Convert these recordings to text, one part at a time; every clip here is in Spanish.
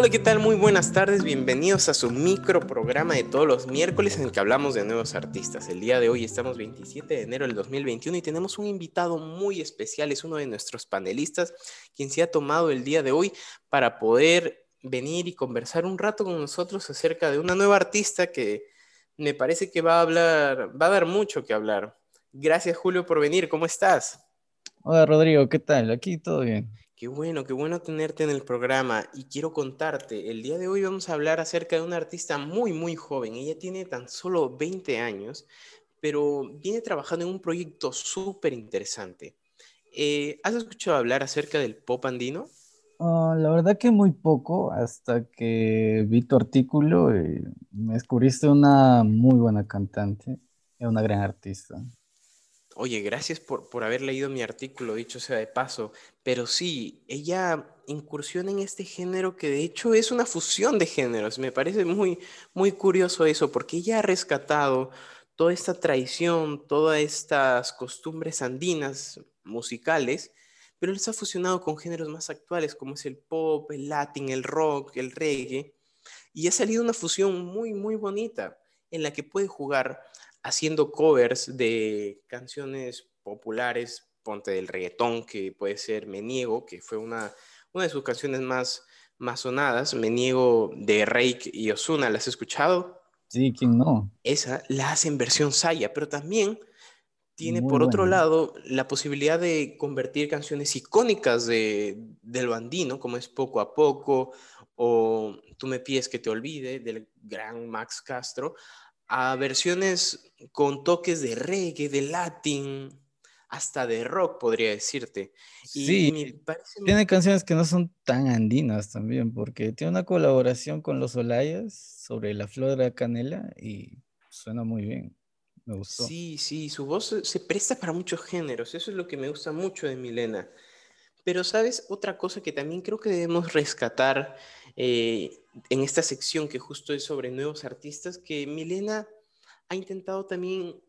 Hola, ¿qué tal? Muy buenas tardes, bienvenidos a su micro programa de todos los miércoles en el que hablamos de nuevos artistas. El día de hoy estamos 27 de enero del 2021 y tenemos un invitado muy especial, es uno de nuestros panelistas, quien se ha tomado el día de hoy para poder venir y conversar un rato con nosotros acerca de una nueva artista que me parece que va a hablar, va a dar mucho que hablar. Gracias Julio por venir, ¿cómo estás? Hola Rodrigo, ¿qué tal? Aquí todo bien. Qué bueno, qué bueno tenerte en el programa y quiero contarte, el día de hoy vamos a hablar acerca de una artista muy, muy joven. Ella tiene tan solo 20 años, pero viene trabajando en un proyecto súper interesante. Eh, ¿Has escuchado hablar acerca del pop andino? Ah, la verdad que muy poco, hasta que vi tu artículo y me descubriste una muy buena cantante una gran artista. Oye, gracias por, por haber leído mi artículo, dicho sea de paso, pero sí, ella incursiona en este género que de hecho es una fusión de géneros. Me parece muy, muy curioso eso, porque ella ha rescatado toda esta tradición, todas estas costumbres andinas musicales, pero les ha fusionado con géneros más actuales como es el pop, el latín, el rock, el reggae, y ha salido una fusión muy, muy bonita en la que puede jugar haciendo covers de canciones populares, ponte del reggaetón, que puede ser Me Niego, que fue una, una de sus canciones más, más sonadas, Me Niego de Rake y Osuna, ¿las has escuchado? Sí, ¿quién no? Esa la hace en versión Saya, pero también tiene por otro lado la posibilidad de convertir canciones icónicas de, del bandino, como es Poco a Poco o Tú me pides que te olvide, del gran Max Castro, a versiones con toques de reggae, de latín, hasta de rock, podría decirte. sí, tiene canciones que no son tan andinas también, porque tiene una colaboración con los Olayas sobre la flor de la canela y suena muy bien. Me gustó. Sí, sí, su voz se presta para muchos géneros, eso es lo que me gusta mucho de Milena. Pero, ¿sabes? Otra cosa que también creo que debemos rescatar eh, en esta sección que justo es sobre nuevos artistas, que Milena ha intentado también,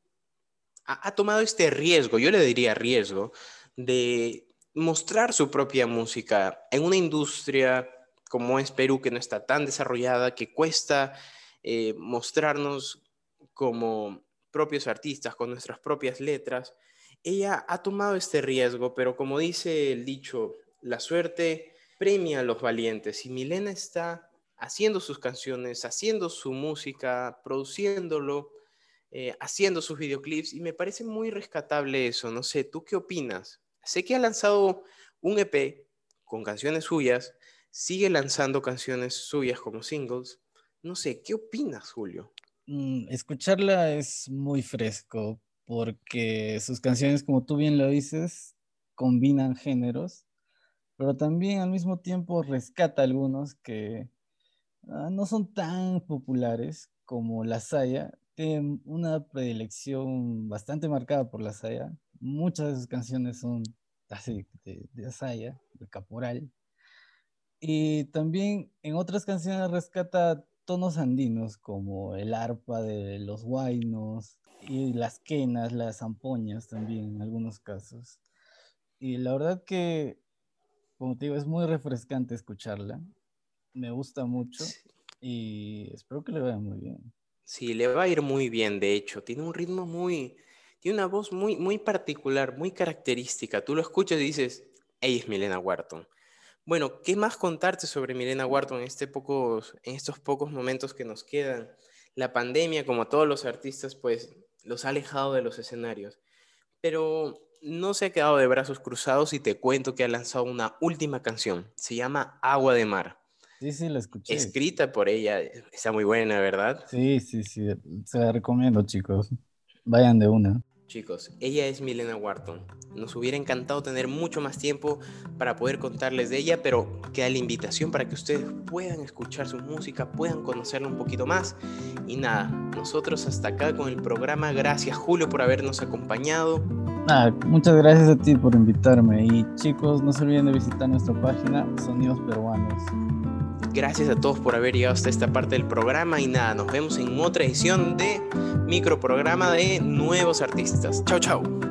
ha, tomado este riesgo, yo le diría riesgo, de mostrar su propia música en una industria como es Perú, que no está tan desarrollada, que cuesta eh, mostrarnos como propios artistas, con nuestras propias letras. Ella ha tomado este riesgo, pero como dice el dicho, la suerte premia a los valientes y Milena está haciendo sus canciones, haciendo su música, produciéndolo, eh, haciendo sus videoclips y me parece muy rescatable eso. No sé, ¿tú qué opinas? Sé que ha lanzado un EP con canciones suyas, sigue lanzando canciones suyas como singles. No sé, ¿qué opinas, Julio? Mm, escucharla es muy fresco porque sus canciones, como tú bien lo dices, combinan géneros, pero también al mismo tiempo rescata algunos que no son tan populares como la Saya. Tienen una predilección bastante marcada por la Saya. Muchas de sus canciones son así, de, de Saya, de Caporal. Y también en otras canciones rescata tonos andinos como el arpa de los guainos y las quenas, las zampoñas también en algunos casos. Y la verdad que, como te digo, es muy refrescante escucharla me gusta mucho y espero que le vaya muy bien. Sí, le va a ir muy bien, de hecho. Tiene un ritmo muy, tiene una voz muy, muy particular, muy característica. Tú lo escuchas y dices, ella es Milena Wharton. Bueno, ¿qué más contarte sobre Milena Wharton en, este pocos, en estos pocos momentos que nos quedan? La pandemia, como a todos los artistas, pues los ha alejado de los escenarios. Pero no se ha quedado de brazos cruzados y te cuento que ha lanzado una última canción. Se llama Agua de Mar. Sí, sí, la escuché. Escrita por ella, está muy buena, ¿verdad? Sí, sí, sí, se la recomiendo, chicos. Vayan de una. Chicos, ella es Milena Wharton. Nos hubiera encantado tener mucho más tiempo para poder contarles de ella, pero queda la invitación para que ustedes puedan escuchar su música, puedan conocerla un poquito más. Y nada, nosotros hasta acá con el programa. Gracias Julio por habernos acompañado. Nada, muchas gracias a ti por invitarme. Y chicos, no se olviden de visitar nuestra página Sonidos Peruanos. Gracias a todos por haber llegado hasta esta parte del programa y nada, nos vemos en otra edición de microprograma de nuevos artistas. Chao, chao.